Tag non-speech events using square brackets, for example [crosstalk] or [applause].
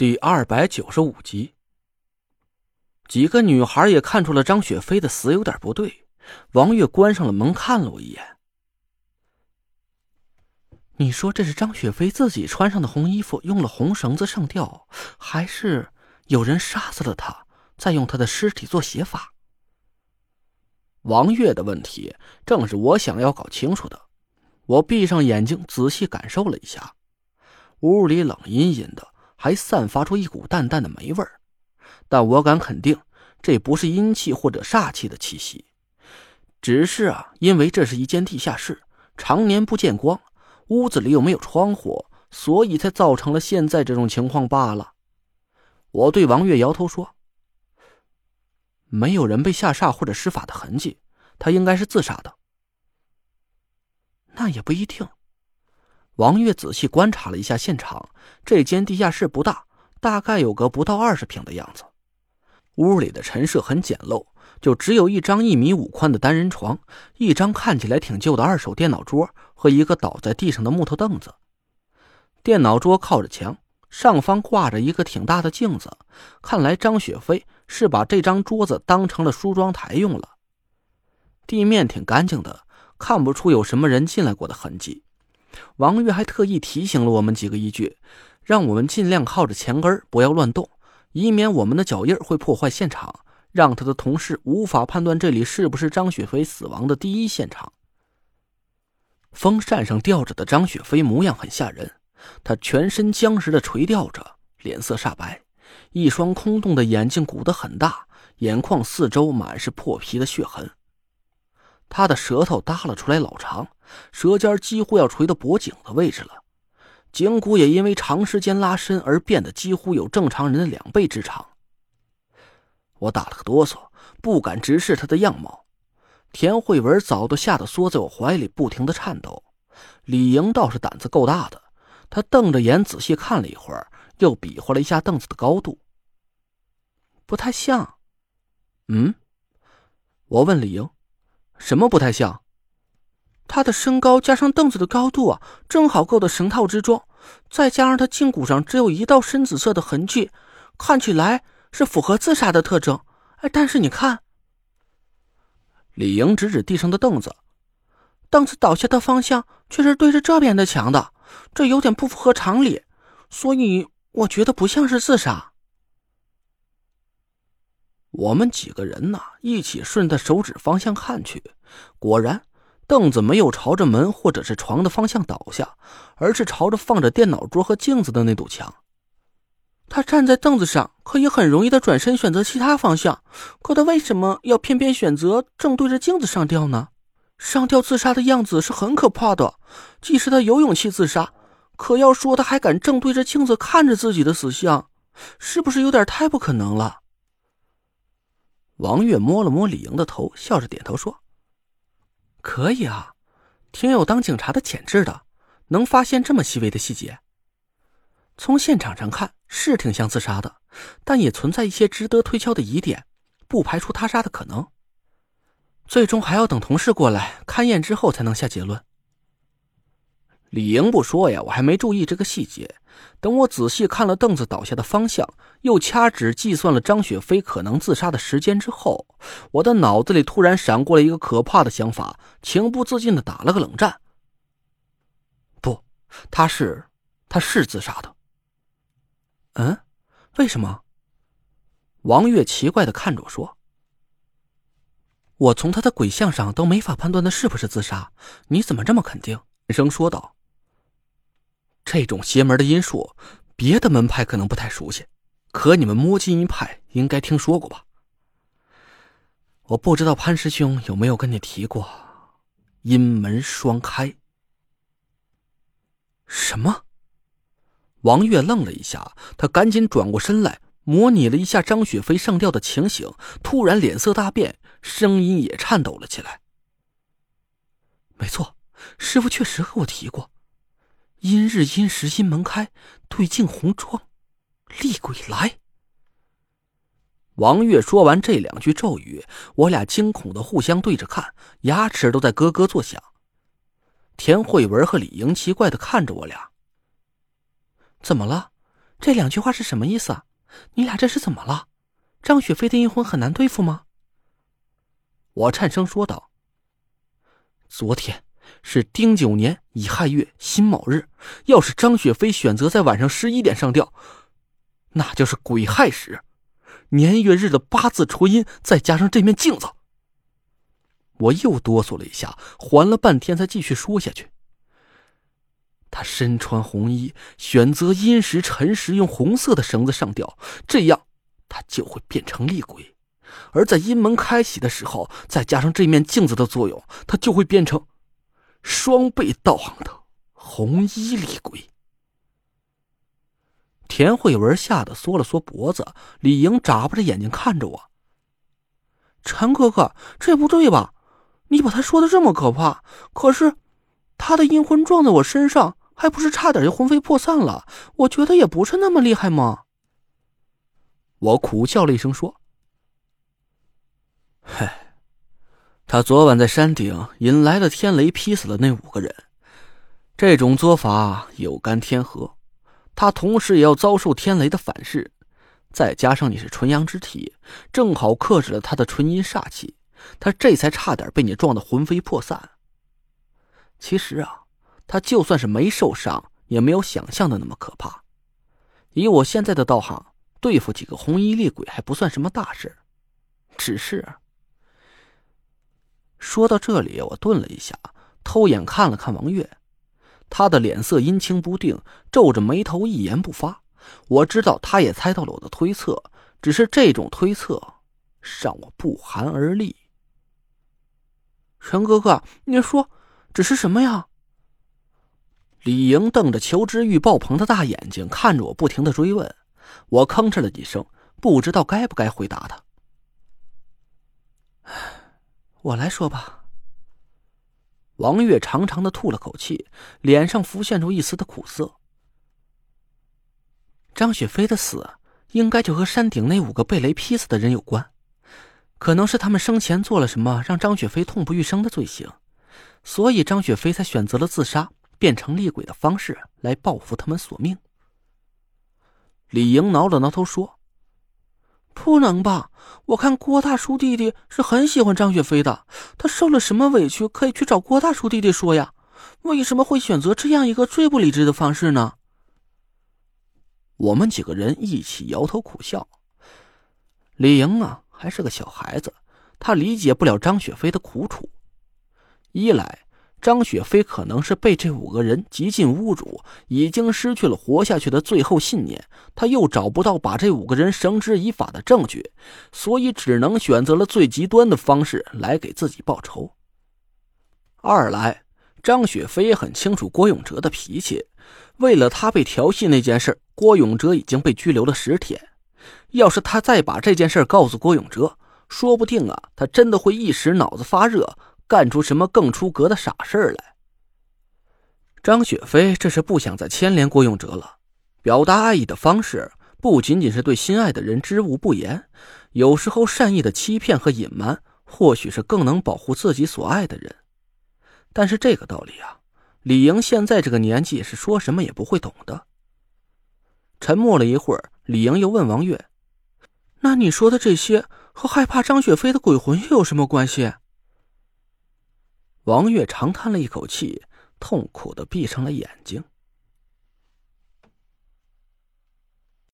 第二百九十五集，几个女孩也看出了张雪飞的死有点不对。王月关上了门，看了我一眼。你说这是张雪飞自己穿上的红衣服，用了红绳子上吊，还是有人杀死了他，再用他的尸体做写法？王月的问题正是我想要搞清楚的。我闭上眼睛，仔细感受了一下，屋里冷阴阴的。还散发出一股淡淡的霉味儿，但我敢肯定，这不是阴气或者煞气的气息，只是啊，因为这是一间地下室，常年不见光，屋子里又没有窗户，所以才造成了现在这种情况罢了。我对王月摇头说：“没有人被下煞或者施法的痕迹，他应该是自杀的。”那也不一定。王月仔细观察了一下现场，这间地下室不大，大概有个不到二十平的样子。屋里的陈设很简陋，就只有一张一米五宽的单人床，一张看起来挺旧的二手电脑桌和一个倒在地上的木头凳子。电脑桌靠着墙，上方挂着一个挺大的镜子，看来张雪飞是把这张桌子当成了梳妆台用了。地面挺干净的，看不出有什么人进来过的痕迹。王月还特意提醒了我们几个一句，让我们尽量靠着墙根不要乱动，以免我们的脚印会破坏现场，让他的同事无法判断这里是不是张雪飞死亡的第一现场。风扇上吊着的张雪飞模样很吓人，他全身僵实的垂吊着，脸色煞白，一双空洞的眼睛鼓得很大，眼眶四周满是破皮的血痕。他的舌头耷拉出来老长，舌尖几乎要垂到脖颈的位置了，颈骨也因为长时间拉伸而变得几乎有正常人的两倍之长。我打了个哆嗦，不敢直视他的样貌。田慧文早都吓得缩在我怀里，不停的颤抖。李莹倒是胆子够大的，她瞪着眼仔细看了一会儿，又比划了一下凳子的高度，不太像。嗯，我问李莹。什么不太像？他的身高加上凳子的高度啊，正好够的绳套之中，再加上他胫骨上只有一道深紫色的痕迹，看起来是符合自杀的特征。哎，但是你看，李莹指指地上的凳子，凳子倒下的方向却是对着这边的墙的，这有点不符合常理，所以我觉得不像是自杀。我们几个人呢，一起顺着手指方向看去，果然，凳子没有朝着门或者是床的方向倒下，而是朝着放着电脑桌和镜子的那堵墙。他站在凳子上，可以很容易的转身选择其他方向，可他为什么要偏偏选择正对着镜子上吊呢？上吊自杀的样子是很可怕的，即使他有勇气自杀，可要说他还敢正对着镜子看着自己的死相，是不是有点太不可能了？王月摸了摸李莹的头，笑着点头说：“可以啊，挺有当警察的潜质的，能发现这么细微的细节。从现场上看是挺像自杀的，但也存在一些值得推敲的疑点，不排除他杀的可能。最终还要等同事过来勘验之后才能下结论。”李莹不说呀，我还没注意这个细节。等我仔细看了凳子倒下的方向，又掐指计算了张雪飞可能自杀的时间之后，我的脑子里突然闪过了一个可怕的想法，情不自禁的打了个冷战。不，他是，他是自杀的。嗯，为什么？王月奇怪的看着我说：“我从他的鬼相上都没法判断他是不是自杀，你怎么这么肯定？”声说道。这种邪门的阴术，别的门派可能不太熟悉，可你们摸金一派应该听说过吧？我不知道潘师兄有没有跟你提过阴门双开。什么？王月愣了一下，他赶紧转过身来，模拟了一下张雪飞上吊的情形，突然脸色大变，声音也颤抖了起来。没错，师傅确实和我提过。阴日阴时阴门开，对镜红妆，厉鬼来。王月说完这两句咒语，我俩惊恐的互相对着看，牙齿都在咯咯作响。田慧文和李莹奇怪的看着我俩，怎么了？这两句话是什么意思？你俩这是怎么了？张雪飞的阴魂很难对付吗？我颤声说道：“昨天是丁九年乙亥月辛卯日，要是张雪飞选择在晚上十一点上吊，那就是癸亥时。年月日的八字纯阴，再加上这面镜子。”我又哆嗦了一下，缓了半天才继续说下去。他身穿红衣，选择阴时辰时用红色的绳子上吊，这样他就会变成厉鬼；而在阴门开启的时候，再加上这面镜子的作用，他就会变成双倍道行的红衣厉鬼。田慧文吓得缩了缩脖子，李莹眨巴着眼睛看着我：“陈哥哥，这不对吧？你把他说的这么可怕，可是他的阴魂撞在我身上。”还不是差点就魂飞魄散了，我觉得也不是那么厉害嘛。我苦笑了一声说：“ [laughs] 嗨，他昨晚在山顶引来了天雷，劈死了那五个人。这种做法有干天和，他同时也要遭受天雷的反噬，再加上你是纯阳之体，正好克制了他的纯阴煞气，他这才差点被你撞得魂飞魄散。其实啊。”他就算是没受伤，也没有想象的那么可怕。以我现在的道行，对付几个红衣厉鬼还不算什么大事。只是说到这里，我顿了一下，偷眼看了看王月，他的脸色阴晴不定，皱着眉头，一言不发。我知道他也猜到了我的推测，只是这种推测让我不寒而栗。陈哥哥，你说这是什么呀？李莹瞪着求知欲爆棚的大眼睛看着我，不停的追问。我吭哧了几声，不知道该不该回答他。我来说吧。王月长长的吐了口气，脸上浮现出一丝的苦涩。张雪飞的死，应该就和山顶那五个被雷劈死的人有关，可能是他们生前做了什么让张雪飞痛不欲生的罪行，所以张雪飞才选择了自杀。变成厉鬼的方式来报复他们索命。李莹挠了挠头说：“不能吧？我看郭大叔弟弟是很喜欢张雪飞的，他受了什么委屈可以去找郭大叔弟弟说呀？为什么会选择这样一个最不理智的方式呢？”我们几个人一起摇头苦笑。李莹啊，还是个小孩子，他理解不了张雪飞的苦楚。一来。张雪飞可能是被这五个人极尽侮辱，已经失去了活下去的最后信念。他又找不到把这五个人绳之以法的证据，所以只能选择了最极端的方式来给自己报仇。二来，张雪飞也很清楚郭永哲的脾气，为了他被调戏那件事，郭永哲已经被拘留了十天。要是他再把这件事告诉郭永哲，说不定啊，他真的会一时脑子发热。干出什么更出格的傻事儿来？张雪飞这是不想再牵连郭永哲了。表达爱意的方式不仅仅是对心爱的人知无不言，有时候善意的欺骗和隐瞒，或许是更能保护自己所爱的人。但是这个道理啊，李莹现在这个年纪是说什么也不会懂的。沉默了一会儿，李莹又问王月：“那你说的这些和害怕张雪飞的鬼魂又有什么关系？”王月长叹了一口气，痛苦的闭上了眼睛。